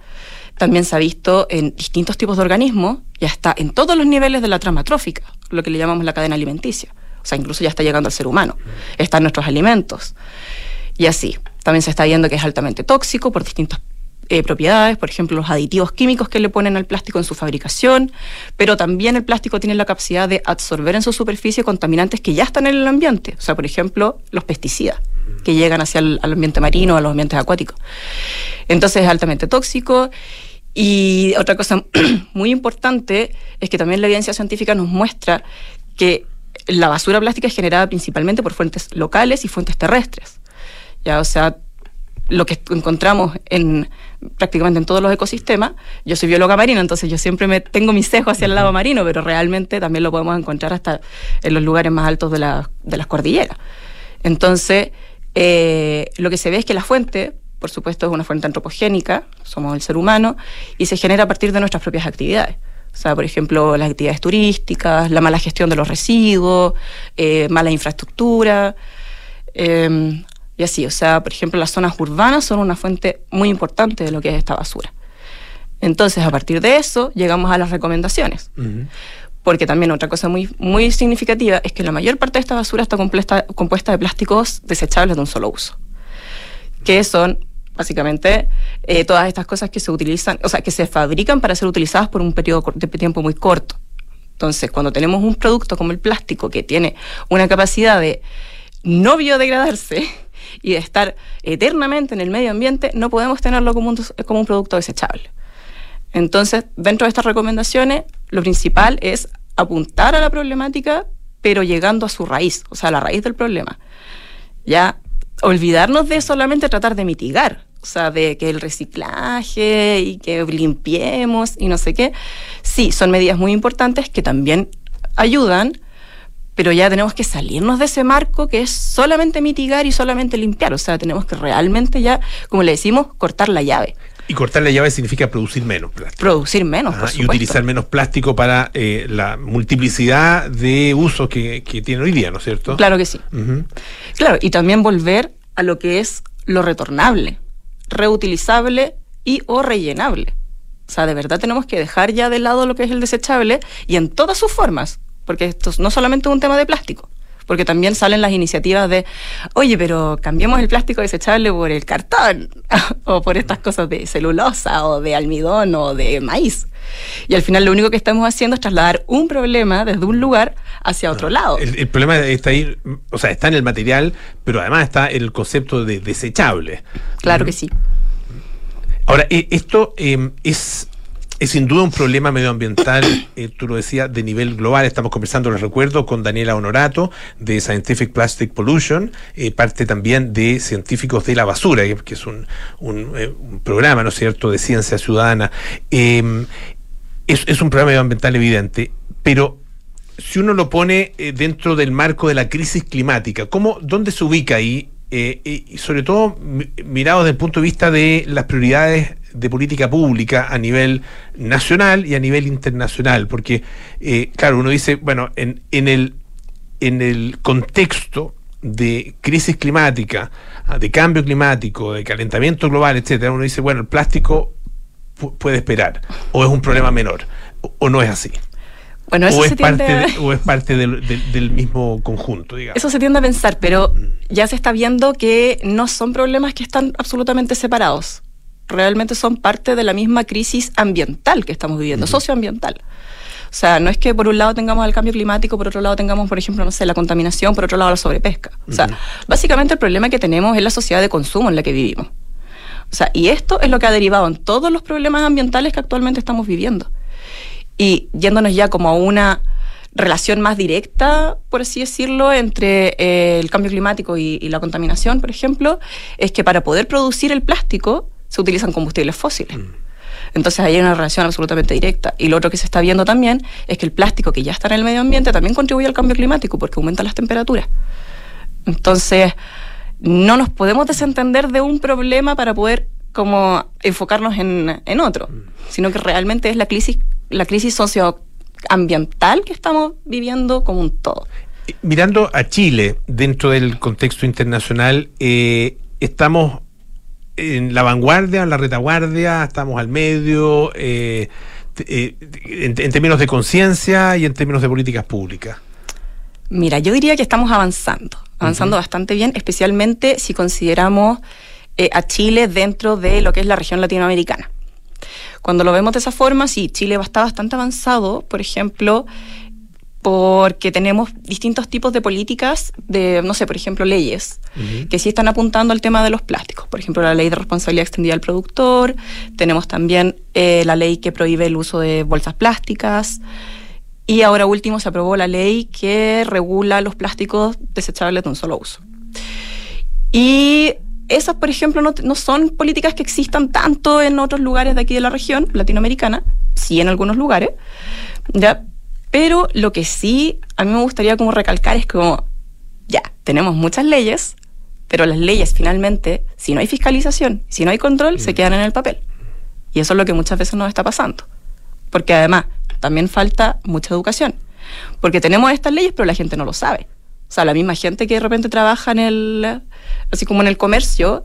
También se ha visto en distintos tipos de organismos, ya está en todos los niveles de la trama trófica, lo que le llamamos la cadena alimenticia. O sea, incluso ya está llegando al ser humano. Está en nuestros alimentos. Y así. También se está viendo que es altamente tóxico por distintas eh, propiedades, por ejemplo, los aditivos químicos que le ponen al plástico en su fabricación, pero también el plástico tiene la capacidad de absorber en su superficie contaminantes que ya están en el ambiente, o sea, por ejemplo, los pesticidas que llegan hacia el ambiente marino, a los ambientes acuáticos. Entonces es altamente tóxico. Y otra cosa muy importante es que también la evidencia científica nos muestra que la basura plástica es generada principalmente por fuentes locales y fuentes terrestres. Ya, o sea, lo que encontramos en prácticamente en todos los ecosistemas. Yo soy bióloga marina, entonces yo siempre me tengo mi cejo hacia el lado marino, pero realmente también lo podemos encontrar hasta en los lugares más altos de, la, de las cordilleras. Entonces, eh, lo que se ve es que la fuente, por supuesto, es una fuente antropogénica, somos el ser humano, y se genera a partir de nuestras propias actividades. O sea, por ejemplo, las actividades turísticas, la mala gestión de los residuos, eh, mala infraestructura. Eh, y así, o sea, por ejemplo, las zonas urbanas son una fuente muy importante de lo que es esta basura. Entonces, a partir de eso, llegamos a las recomendaciones. Porque también otra cosa muy, muy significativa es que la mayor parte de esta basura está compuesta, compuesta de plásticos desechables de un solo uso. Que son básicamente eh, todas estas cosas que se utilizan, o sea, que se fabrican para ser utilizadas por un periodo de tiempo muy corto. Entonces, cuando tenemos un producto como el plástico que tiene una capacidad de no biodegradarse, y de estar eternamente en el medio ambiente, no podemos tenerlo como un, producto desechable. Entonces, dentro de estas recomendaciones, lo principal es apuntar a la problemática, pero llegando a su raíz, o sea, a la raíz del problema. Ya, olvidarnos de solamente tratar de mitigar, o sea, de que el reciclaje y que limpiemos y no sé qué. Sí, son medidas muy importantes que también ayudan, pero ya tenemos que salirnos de ese marco que es solamente mitigar y solamente limpiar. O sea, tenemos que realmente ya, como le decimos, cortar la llave. Y cortar la llave significa producir menos plástico. Producir menos, por Y utilizar menos plástico para eh, la multiplicidad de usos que, tiene hoy día, ¿no es cierto? Claro que sí. Claro, y también volver a lo que es lo retornable, reutilizable y o rellenable. O sea, de verdad tenemos que dejar ya de lado lo que es el desechable y en todas sus formas porque esto no solamente es un tema de plástico, porque también salen las iniciativas de, oye, pero cambiemos el plástico desechable por el cartón, o por estas cosas de celulosa, o de almidón, o de maíz. Y al final lo único que estamos haciendo es trasladar un problema desde un lugar hacia otro lado. El, problema está ahí, o sea, está en el material, pero además está el concepto de desechable. Claro que sí. Ahora, eh, esto eh, es es sin duda un problema medioambiental, eh, tú lo decías, de nivel global. Estamos conversando, les recuerdo, con Daniela Honorato de Scientific Plastic Pollution, eh, parte también de Científicos de la Basura, que, es un, eh, un, programa, ¿no es cierto?, de ciencia ciudadana. Em, es, un problema medioambiental evidente, pero si uno lo pone dentro del marco de la crisis climática, ¿cómo, ¿dónde se ubica ahí eh, y sobre todo mirado desde el punto de vista de las prioridades de política pública a nivel nacional y a nivel internacional, porque, eh, claro, uno dice, bueno, en, en, el, en el contexto de crisis climática, ah, de cambio climático, de calentamiento global, etcétera, uno dice, bueno, el plástico puede esperar, o es un problema menor, o, no es así. Bueno, eso o, es parte o es parte del, del, mismo conjunto, digamos. Eso se tiende a pensar, pero mm. ya se está viendo que no son problemas que están absolutamente separados. Realmente son parte de la misma crisis ambiental que estamos viviendo, socioambiental. O sea, no es que por un lado tengamos el cambio climático, por otro lado tengamos, por ejemplo, no sé, la contaminación, por otro lado la sobrepesca. O sea, básicamente el problema que tenemos es la sociedad de consumo en la que vivimos. O sea, y esto es lo que ha derivado en todos los problemas ambientales que actualmente estamos viviendo. Y yéndonos ya como a una relación más directa, por así decirlo, entre eh, el cambio climático y, la contaminación, por ejemplo, es que para poder producir el plástico se utilizan combustibles fósiles. Mm. Entonces ahí hay una relación absolutamente directa. Y lo otro que se está viendo también es que el plástico que ya está en el medio ambiente también contribuye al cambio climático porque aumenta las temperaturas. Entonces, no nos podemos desentender de un problema para poder como enfocarnos en, en otro, sino que realmente es la crisis, la crisis socioambiental que estamos viviendo como un todo. Mirando a Chile dentro del contexto internacional, eh, estamos en la vanguardia, en la retaguardia, estamos al medio, eh, eh, en, términos de conciencia y en términos de políticas públicas? Mira, yo diría que estamos avanzando, avanzando bastante bien, especialmente si consideramos eh, a Chile dentro de lo que es la región latinoamericana. Cuando lo vemos de esa forma, sí, Chile está bastante avanzado, por ejemplo, porque tenemos distintos tipos de políticas de, no sé, por ejemplo, leyes que sí están apuntando al tema de los plásticos. Por ejemplo, la ley de responsabilidad extendida al productor, tenemos también eh, la ley que prohíbe el uso de bolsas plásticas y ahora último se aprobó la ley que regula los plásticos desechables de un solo uso. Y esas, por ejemplo, no, no son políticas que existan tanto en otros lugares de aquí de la región latinoamericana, sí en algunos lugares, ¿ya? Pero lo que sí a mí me gustaría como recalcar es como, ya, tenemos muchas leyes, pero las leyes finalmente, si no hay fiscalización, si no hay control, se mm. quedan en el papel. Y eso es lo que muchas veces nos está pasando. Porque además, también falta mucha educación. Porque tenemos estas leyes, pero la gente no lo sabe. O sea, la misma gente que de repente trabaja en el, así como en el comercio,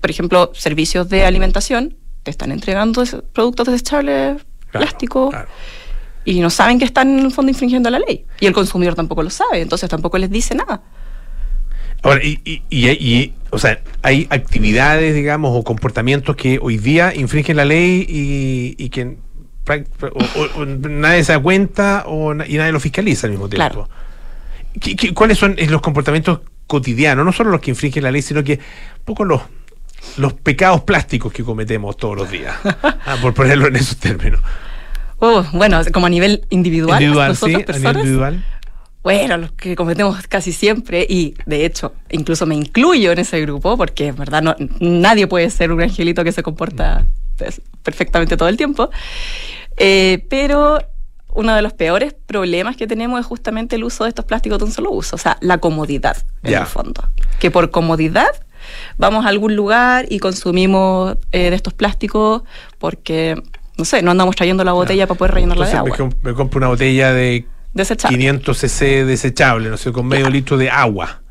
por ejemplo, servicios de alimentación, te están entregando productos desechables, plástico y no saben que están en el fondo infringiendo la ley. Y el consumidor tampoco lo sabe, entonces tampoco les dice nada. Ahora, y, y, o sea, hay actividades, digamos, o comportamientos que hoy día infringen la ley y, que nadie se da cuenta o, y nadie lo fiscaliza al mismo tiempo. cuáles son los comportamientos cotidianos? No solo los que infringen la ley, sino que un poco los, los pecados plásticos que cometemos todos los días, ah, por ponerlo en esos términos. Oh, bueno, como a nivel individual. Individual, sí, a nivel individual. Bueno, los que cometemos casi siempre, y de hecho, incluso me incluyo en ese grupo, porque en verdad no, nadie puede ser un angelito que se comporta perfectamente todo el tiempo. Eh, pero uno de los peores problemas que tenemos es justamente el uso de estos plásticos de un solo uso, o sea, la comodidad, en el fondo. Que por comodidad vamos a algún lugar y consumimos eh, de estos plásticos porque no sé, no andamos trayendo la botella para poder rellenarla de agua. Me, compro una botella de 500 cc desechable, no sé, con medio litro de agua.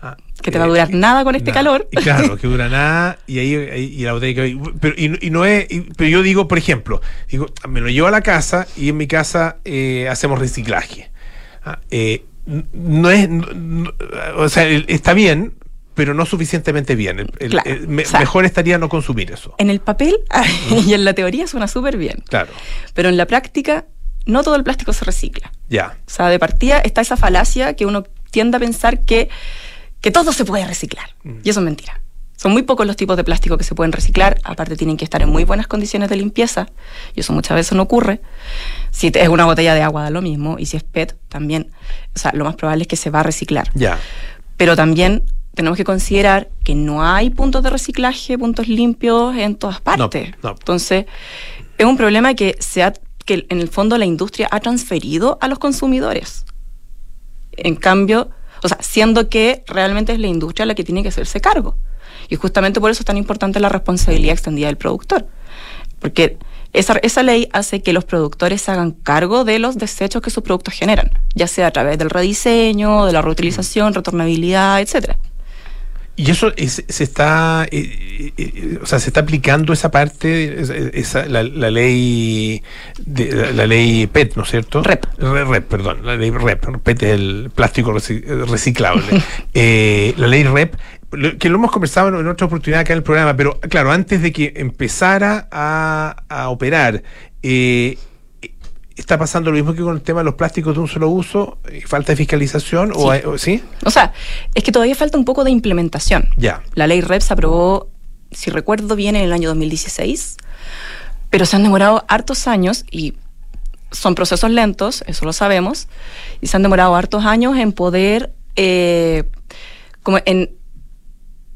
Ah, que te va a durar eh, nada con este calor. Y claro, que dura nada y ahí y la botella que pero y, no es pero yo digo, por ejemplo, digo, me lo llevo a la casa y en mi casa eh, hacemos reciclaje. Ah, eh, no es o sea, está bien, pero no suficientemente bien. mejor estaría no consumir eso. En el papel y en la teoría suena súper bien. Claro. Pero en la práctica, no todo el plástico se recicla. Ya. O sea, de partida está esa falacia que uno tiende a pensar que, que todo se puede reciclar. Mm. Y eso es mentira. Son muy pocos los tipos de plástico que se pueden reciclar. Aparte, tienen que estar en muy buenas condiciones de limpieza. Y eso muchas veces no ocurre. Si es una botella de agua, da lo mismo. Y si es PET, también. O sea, lo más probable es que se va a reciclar. Ya. Pero también tenemos que considerar que no hay puntos de reciclaje, puntos limpios en todas partes. Entonces, es un problema que, se ha, que en el fondo la industria ha transferido a los consumidores. En cambio, O sea, siendo que realmente es la industria la que tiene que hacerse cargo. Y justamente por eso es tan importante la responsabilidad extendida del productor. Porque esa, esa ley hace que los productores se hagan cargo de los desechos que sus productos generan, ya sea a través del rediseño, de la reutilización, retornabilidad, etcétera. Y eso se está, eh, eh, o sea, se está aplicando esa parte, esa, la, ley, de, la, ley PET, ¿no es cierto? REP. REP, perdón, la ley REP. PET es el plástico reciclable. eh, la ley REP, que lo hemos conversado en otra oportunidad acá en el programa, pero claro, antes de que empezara a, a operar, eh, ¿Está pasando lo mismo que con el tema de los plásticos de un solo uso? ¿Falta de fiscalización? O, ¿sí? o sea, es que todavía falta un poco de implementación. Ya. La ley REP se aprobó, si recuerdo bien, en el año 2016, pero se han demorado hartos años y son procesos lentos, eso lo sabemos, y se han demorado hartos años en poder, eh, como en,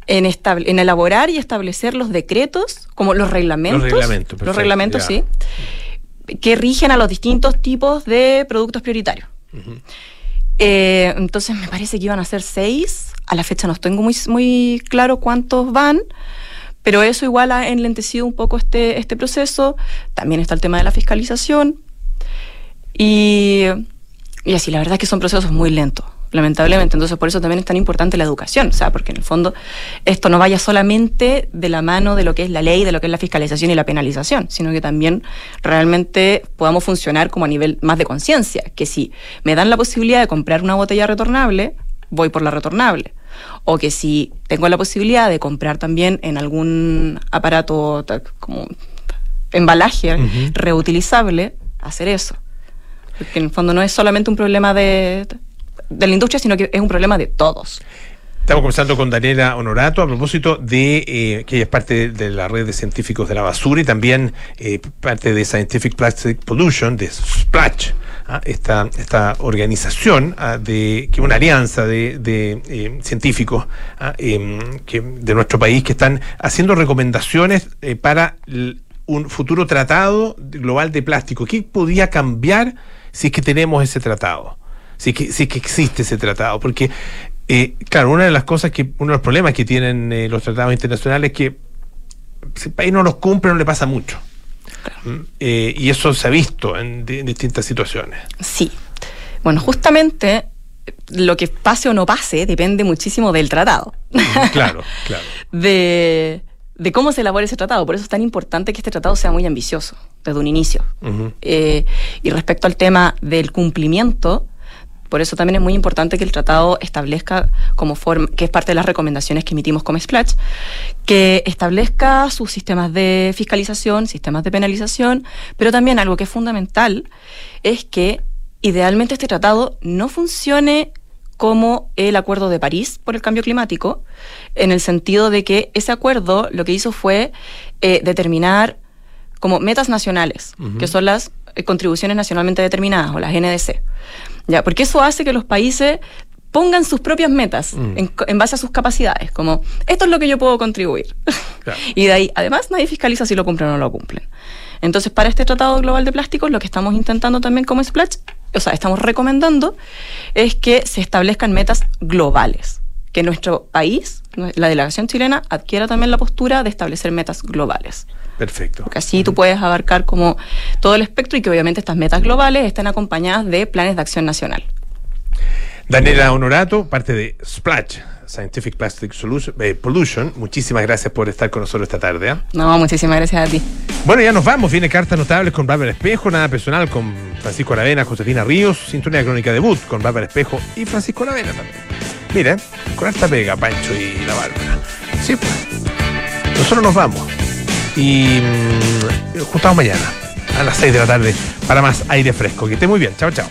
en, en elaborar y establecer los decretos, como los reglamentos. Los reglamentos, Los reglamentos, sí que rigen a los distintos tipos de productos prioritarios. Eh, entonces me parece que iban a ser seis. A la fecha no tengo muy, muy claro cuántos van, pero eso igual ha enlentecido un poco este, este proceso. También está el tema de la fiscalización. Y, y así, la verdad es que son procesos muy lentos lamentablemente. Entonces, por eso también es tan importante la educación, o sea, porque en el fondo esto no vaya solamente de la mano de lo que es la ley, de lo que es la fiscalización y la penalización, sino que también realmente podamos funcionar como a nivel más de conciencia, que si me dan la posibilidad de comprar una botella retornable, voy por la retornable. O que si tengo la posibilidad de comprar también en algún aparato como embalaje reutilizable, hacer eso. Porque en el fondo no es solamente un problema de de la industria, sino que es un problema de todos. Estamos conversando con Daniela Honorato a propósito de eh, que ella es parte de, la red de científicos de la basura y también eh, parte de Scientific Plastic Pollution, de SPLASH, ¿ah? esta, esta organización ¿ah? de que una alianza de, eh, científicos ¿ah? em, de nuestro país que están haciendo recomendaciones para un futuro tratado global de plástico. ¿Qué podía cambiar si es que tenemos ese tratado? Si que, que existe ese tratado. Porque, eh, claro, una de las cosas que, uno de los problemas que tienen eh, los tratados internacionales es que si el país no los cumple, no le pasa mucho. ¿Mm? Eh, y eso se ha visto en, distintas situaciones. Sí. Bueno, justamente lo que pase o no pase depende muchísimo del tratado. claro, claro. de, de, cómo se elabora ese tratado. Por eso es tan importante que este tratado sea muy ambicioso desde un inicio. y respecto al tema del cumplimiento, por eso también es muy importante que el tratado establezca como forma, que es parte de las recomendaciones que emitimos como Splash, que establezca sus sistemas de fiscalización, sistemas de penalización, pero también algo que es fundamental es que idealmente este tratado no funcione como el Acuerdo de París por el cambio climático, en el sentido de que ese acuerdo lo que hizo fue eh, determinar como metas nacionales, que son las eh, contribuciones nacionalmente determinadas o las NDC. ¿Ya? Porque eso hace que los países pongan sus propias metas mm. en, base a sus capacidades, como esto es lo que yo puedo contribuir. y de ahí, además, nadie fiscaliza si lo cumplen o no lo cumplen. Entonces, para este Tratado Global de Plásticos, lo que estamos intentando también como Splash, o sea, estamos recomendando, es que se establezcan metas globales, que nuestro país, la delegación chilena, adquiera también la postura de establecer metas globales. Perfecto. Porque así tú puedes abarcar como todo el espectro y que obviamente estas metas globales estén acompañadas de planes de acción nacional. Daniela Honorato, parte de Splash, Scientific Plastic Solution, eh, Pollution. Muchísimas gracias por estar con nosotros esta tarde. ¿ah? No, muchísimas gracias a ti. Bueno, ya nos vamos. Viene Cartas Notables con Bárbara Espejo, Nada Personal con Francisco Aravena, Josefina Ríos, Sintonía Crónica Debut con Bárbara Espejo y Francisco Aravena también. Mira, con esta pega, Pancho y la Bárbara. Sí, pues. Nosotros nos vamos. Y mmm, juntamos mañana a las 6 de la tarde para más aire fresco. Que esté muy bien. Chao, chao.